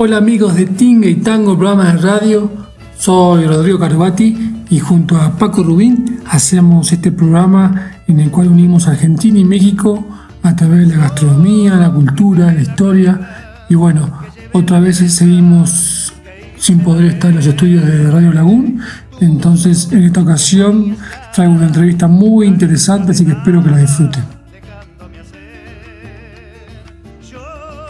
Hola amigos de Tinga y Tango, programa de radio. Soy Rodrigo Carvati y junto a Paco Rubín hacemos este programa en el cual unimos Argentina y México a través de la gastronomía, la cultura, la historia y bueno, otra vez seguimos sin poder estar en los estudios de Radio Lagún. Entonces en esta ocasión traigo una entrevista muy interesante, así que espero que la disfruten.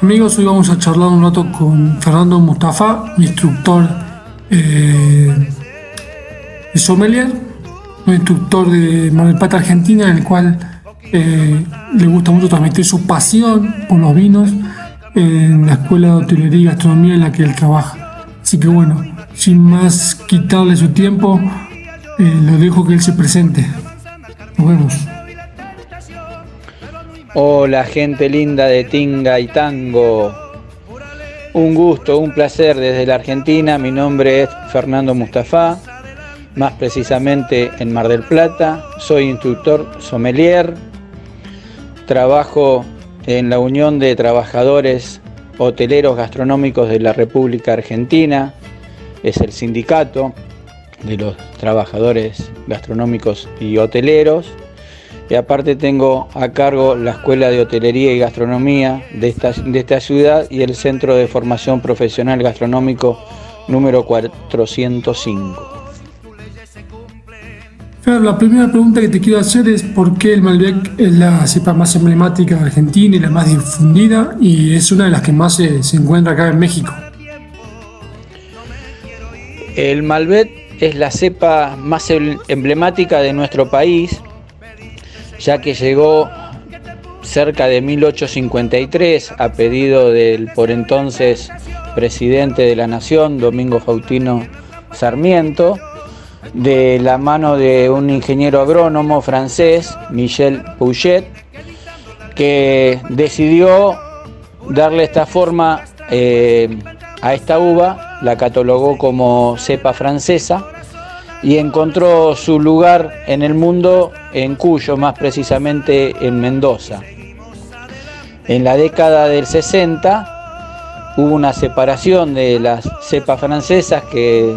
Amigos, hoy vamos a charlar un rato con Fernando Mustafa, mi instructor eh, de sommelier, un instructor de Mar del Argentina, en el cual eh, le gusta mucho transmitir su pasión por los vinos en la escuela de hotelería y gastronomía en la que él trabaja. Así que bueno, sin más quitarle su tiempo, eh, lo dejo que él se presente. Nos vemos. Hola gente linda de Tinga y Tango. Un gusto, un placer desde la Argentina. Mi nombre es Fernando Mustafa, más precisamente en Mar del Plata. Soy instructor sommelier. Trabajo en la Unión de Trabajadores Hoteleros Gastronómicos de la República Argentina. Es el sindicato de los trabajadores gastronómicos y hoteleros y aparte tengo a cargo la Escuela de Hotelería y Gastronomía de esta, de esta ciudad y el Centro de Formación Profesional Gastronómico número 405. la primera pregunta que te quiero hacer es por qué el Malbec es la cepa más emblemática de Argentina y la más difundida y es una de las que más se, se encuentra acá en México. El Malbec es la cepa más em-, emblemática de nuestro país ya que llegó cerca de 1853 a pedido del por entonces presidente de la Nación, Domingo Faustino Sarmiento, de la mano de un ingeniero agrónomo francés, Michel Pouchet, que decidió darle esta forma eh, a esta uva, la catalogó como cepa francesa y encontró su lugar en el mundo en Cuyo, más precisamente en Mendoza. En la década del 60 hubo una separación de las cepas francesas que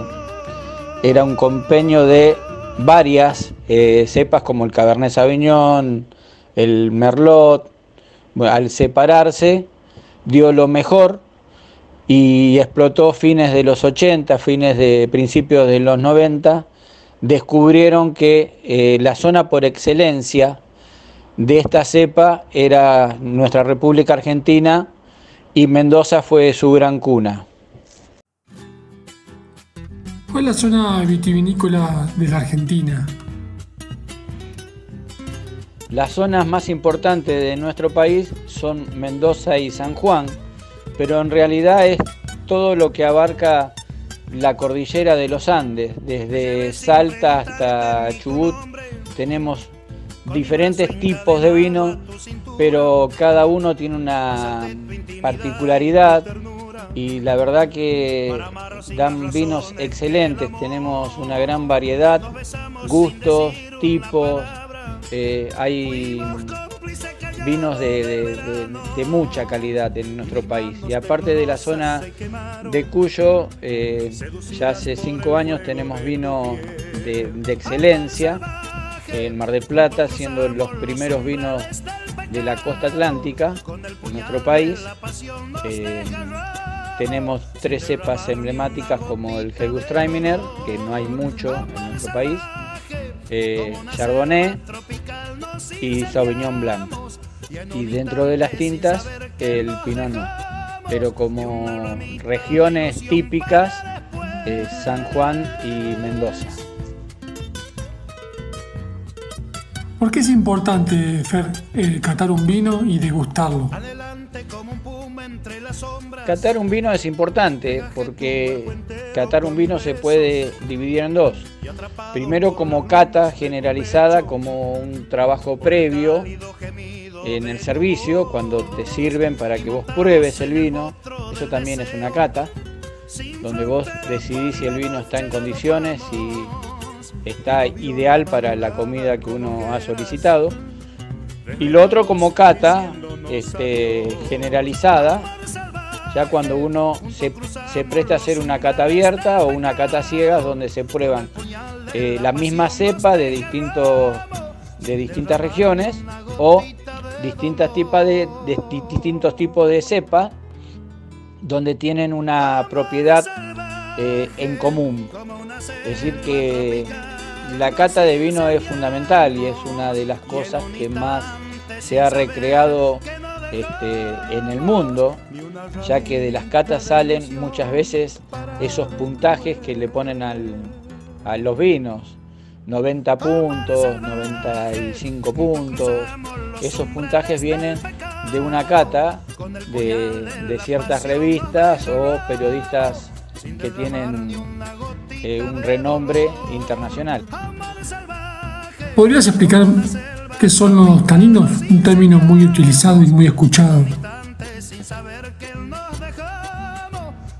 era un compendio de varias eh, cepas como el Cabernet Sauvignon, el Merlot. al separarse dio lo mejor y explotó fines de los 80, fines de principios de los 90 descubrieron que eh, la zona por excelencia de esta cepa era nuestra República Argentina y Mendoza fue su gran cuna. ¿Cuál es la zona vitivinícola de la Argentina? Las zonas más importantes de nuestro país son Mendoza y San Juan, pero en realidad es todo lo que abarca la cordillera de los Andes, desde Salta hasta Chubut, tenemos diferentes tipos de vino, pero cada uno tiene una particularidad y la verdad que dan vinos excelentes, tenemos una gran variedad, gustos, tipos, eh, hay vinos de, mucha calidad en nuestro país. Y aparte de la zona de Cuyo, eh, ya hace cinco años tenemos vino de, excelencia en Mar del Plata, siendo los primeros vinos de la costa atlántica en nuestro país. Eh, tenemos tres cepas emblemáticas como el Helgustraminer, que no hay mucho en nuestro país, eh, Chardonnay y Sauvignon Blanc y dentro de las tintas el Pinot no. Pero como regiones típicas, eh, San Juan y Mendoza. ¿Por qué es importante, Fer, eh, catar un vino y degustarlo? Catar un vino es importante porque catar un vino se puede dividir en dos. Primero como cata generalizada, como un trabajo previo en el servicio, cuando te sirven para que vos pruebes el vino, eso también es una cata, donde vos decidís si el vino está en condiciones, si está ideal para la comida que uno ha solicitado. Y lo otro como cata este, generalizada, ya cuando uno se, presta a hacer una cata abierta o una cata ciega donde se prueban eh, la misma cepa de, distintos, de distintas regiones o distintas tipas de, distintos tipos de cepa donde tienen una propiedad eh, en común. Es decir, que la cata de vino es fundamental y es una de las cosas que más se ha recreado este, en el mundo, ya que de las catas salen muchas veces esos puntajes que le ponen a los vinos. 90 puntos, 95 puntos. Esos puntajes vienen de una cata de, ciertas revistas o periodistas que tienen eh, un renombre internacional. ¿Podrías explicar qué son los taninos? Un término muy utilizado y muy escuchado.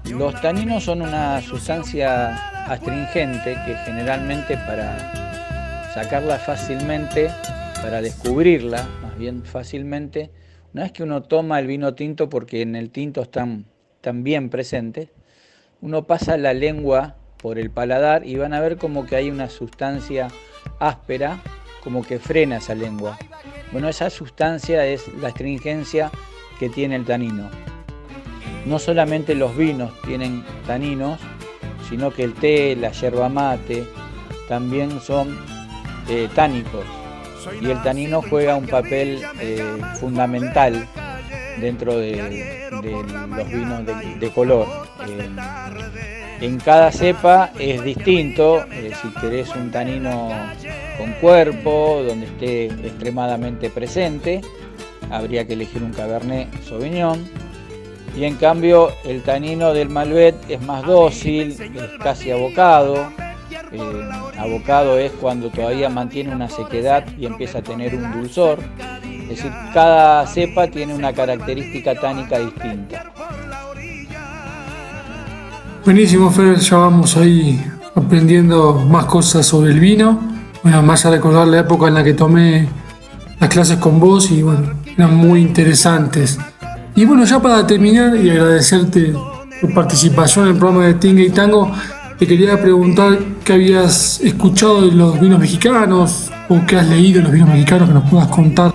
Los taninos son una sustancia astringente que generalmente para sacarla fácilmente, para descubrirla más bien fácilmente, una vez que uno toma el vino tinto, porque en el tinto están, tan bien presentes, uno pasa la lengua por el paladar y van a ver como que hay una sustancia áspera, como que frena esa lengua. Bueno, esa sustancia es la astringencia que tiene el tanino. No solamente los vinos tienen taninos, sino que el té, la yerba mate, también son eh, tánicos. Y el tanino juega un papel eh, fundamental dentro de, los vinos de, color. Eh, en cada cepa es distinto, si querés un tanino con cuerpo, donde esté extremadamente presente, habría que elegir un Cabernet Sauvignon y en cambio el tanino del Malbec es más dócil, es casi abocado. Eh, abocado es cuando todavía mantiene una sequedad y empieza a tener un dulzor. Es decir, cada cepa tiene una característica tánica distinta. Buenísimo, Fer, ya vamos ahí aprendiendo más cosas sobre el vino. Bueno, más a recordar la época en la que tomé las clases con vos y bueno, eran muy interesantes. Y bueno, ya para terminar y agradecerte tu participación en el programa de Tinga y Tango, te quería preguntar qué habías escuchado de los vinos mexicanos o qué has leído de los vinos mexicanos que nos puedas contar.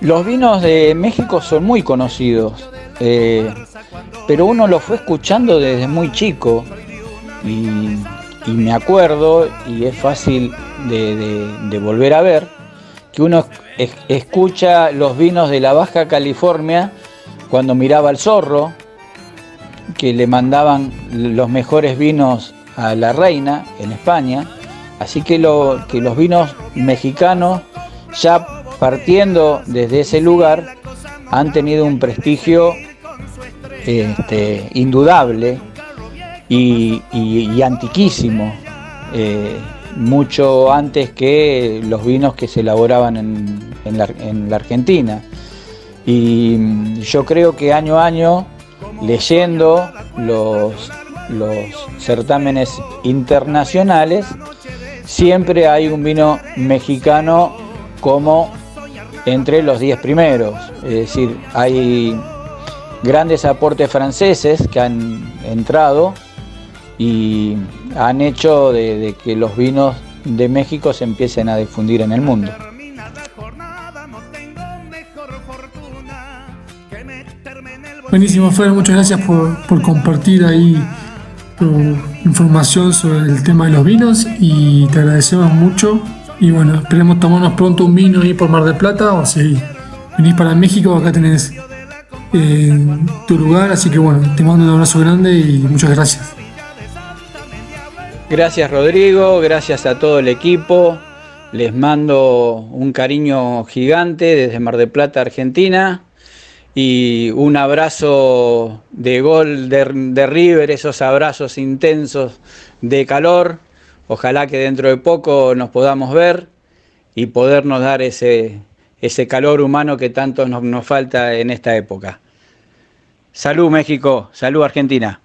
Los vinos de México son muy conocidos, eh, pero uno los fue escuchando desde muy chico y, me acuerdo, y es fácil de volver a ver, que uno escucha los vinos de la Baja California cuando miraba al zorro, que le mandaban los mejores vinos a la reina en España. Así que, que los vinos mexicanos, ya partiendo desde ese lugar, han tenido un prestigio este, indudable y, antiquísimo. Eh, mucho antes que los vinos que se elaboraban en, la, Argentina. Y yo creo que año a año, leyendo los, los certámenes internacionales, siempre hay un vino mexicano como entre los 10 primeros. Es decir, hay grandes aportes franceses que han entrado y han hecho de, que los vinos de México se empiecen a difundir en el mundo. Buenísimo, Fer, muchas gracias por, compartir ahí tu información sobre el tema de los vinos y te agradecemos mucho. Y bueno, esperemos tomarnos pronto un vino ahí por Mar del Plata o si venís para México, acá tenés eh, tu lugar. Así que bueno, te mando un abrazo grande y muchas gracias. Gracias Rodrigo, gracias a todo el equipo. Les mando un cariño gigante desde Mar del Plata, Argentina. Y un abrazo de gol de, River, esos abrazos intensos de calor. Ojalá que dentro de poco nos podamos ver y podernos dar ese, ese calor humano que tanto nos falta en esta época. Salud México, salud Argentina.